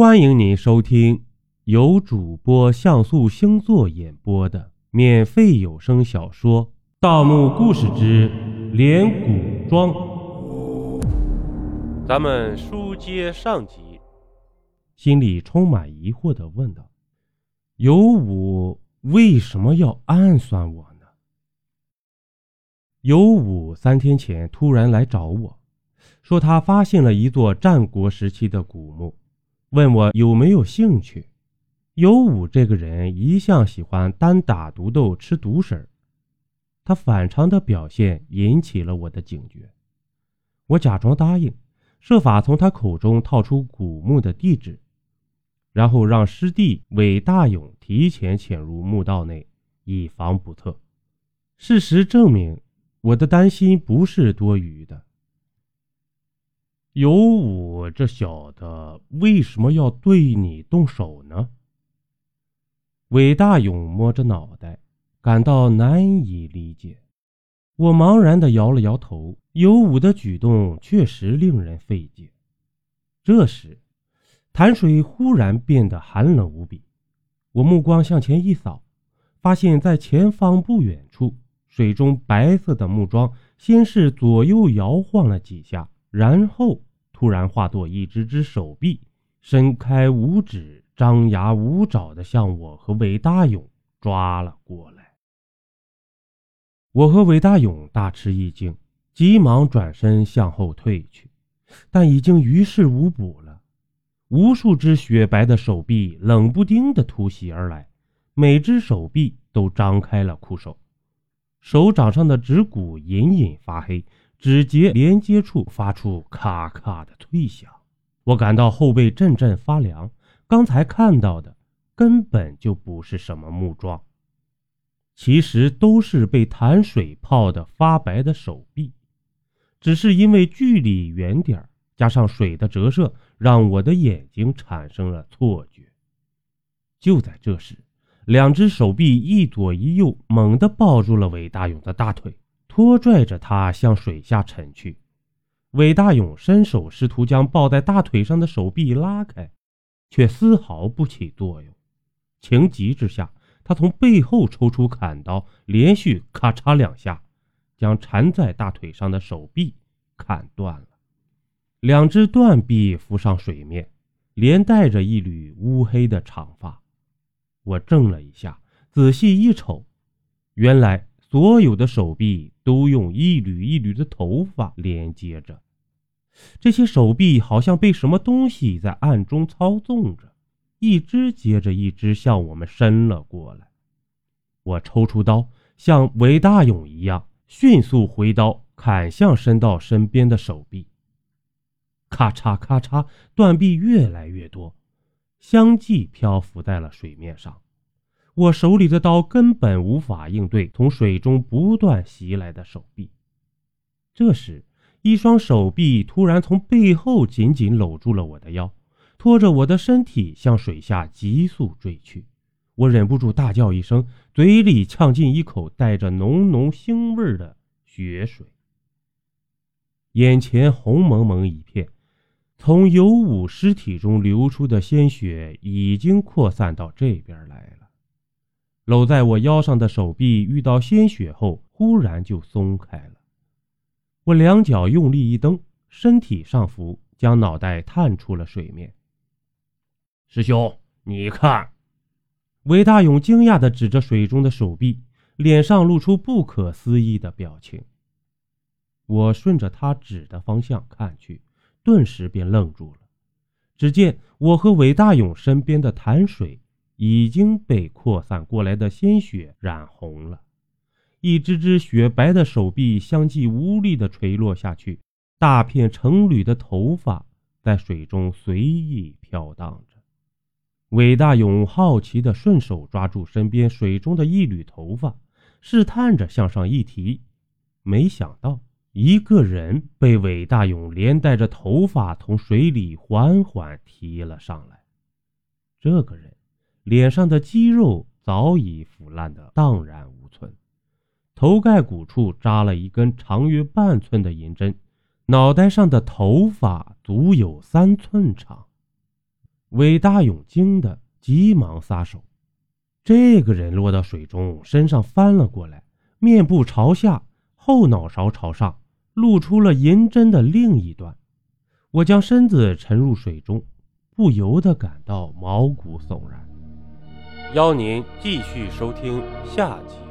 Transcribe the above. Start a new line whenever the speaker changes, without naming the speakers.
欢迎您收听由主播像素星座演播的免费有声小说《盗墓故事之连古庄》。咱们书接上集，心里充满疑惑的问道：“尤武为什么要暗算我呢？”尤武三天前突然来找我，说他发现了一座战国时期的古墓。问我有没有兴趣？尤武这个人一向喜欢单打独斗、吃独食他反常的表现引起了我的警觉。我假装答应，设法从他口中套出古墓的地址，然后让师弟韦大勇提前潜入墓道内，以防不测。事实证明，我的担心不是多余的。尤武这小子为什么要对你动手呢？韦大勇摸着脑袋，感到难以理解。我茫然的摇了摇头。尤武的举动确实令人费解。这时，潭水忽然变得寒冷无比。我目光向前一扫，发现在前方不远处，水中白色的木桩先是左右摇晃了几下。然后突然化作一只只手臂，伸开五指，张牙舞爪的向我和韦大勇抓了过来。我和韦大勇大吃一惊，急忙转身向后退去，但已经于事无补了。无数只雪白的手臂冷不丁的突袭而来，每只手臂都张开了酷手，手掌上的指骨隐隐发黑。指节连接处发出咔咔的脆响，我感到后背阵阵发凉。刚才看到的根本就不是什么木桩，其实都是被潭水泡得发白的手臂，只是因为距离远点加上水的折射，让我的眼睛产生了错觉。就在这时，两只手臂一左一右猛地抱住了韦大勇的大腿。拖拽着他向水下沉去，韦大勇伸手试图将抱在大腿上的手臂拉开，却丝毫不起作用。情急之下，他从背后抽出砍刀，连续咔嚓两下，将缠在大腿上的手臂砍断了。两只断臂浮上水面，连带着一缕乌黑的长发。我怔了一下，仔细一瞅，原来。所有的手臂都用一缕一缕的头发连接着，这些手臂好像被什么东西在暗中操纵着，一只接着一只向我们伸了过来。我抽出刀，像韦大勇一样迅速回刀砍向伸到身边的手臂。咔嚓咔嚓，断臂越来越多，相继漂浮在了水面上。我手里的刀根本无法应对从水中不断袭来的手臂。这时，一双手臂突然从背后紧紧搂住了我的腰，拖着我的身体向水下急速坠去。我忍不住大叫一声，嘴里呛进一口带着浓浓腥味的血水。眼前红蒙蒙一片，从尤武尸体中流出的鲜血已经扩散到这边来了。搂在我腰上的手臂遇到鲜血后，忽然就松开了。我两脚用力一蹬，身体上浮，将脑袋探出了水面。师兄，你看，韦大勇惊讶地指着水中的手臂，脸上露出不可思议的表情。我顺着他指的方向看去，顿时便愣住了。只见我和韦大勇身边的潭水。已经被扩散过来的鲜血染红了，一只只雪白的手臂相继无力地垂落下去，大片成缕的头发在水中随意飘荡着。韦大勇好奇地顺手抓住身边水中的一缕头发，试探着向上一提，没想到一个人被韦大勇连带着头发从水里缓缓提了上来。这个人。脸上的肌肉早已腐烂的荡然无存，头盖骨处扎了一根长约半寸的银针，脑袋上的头发足有三寸长。韦大勇惊得急忙撒手。这个人落到水中，身上翻了过来，面部朝下，后脑勺朝上，露出了银针的另一端。我将身子沉入水中，不由得感到毛骨悚然。邀您继续收听下集。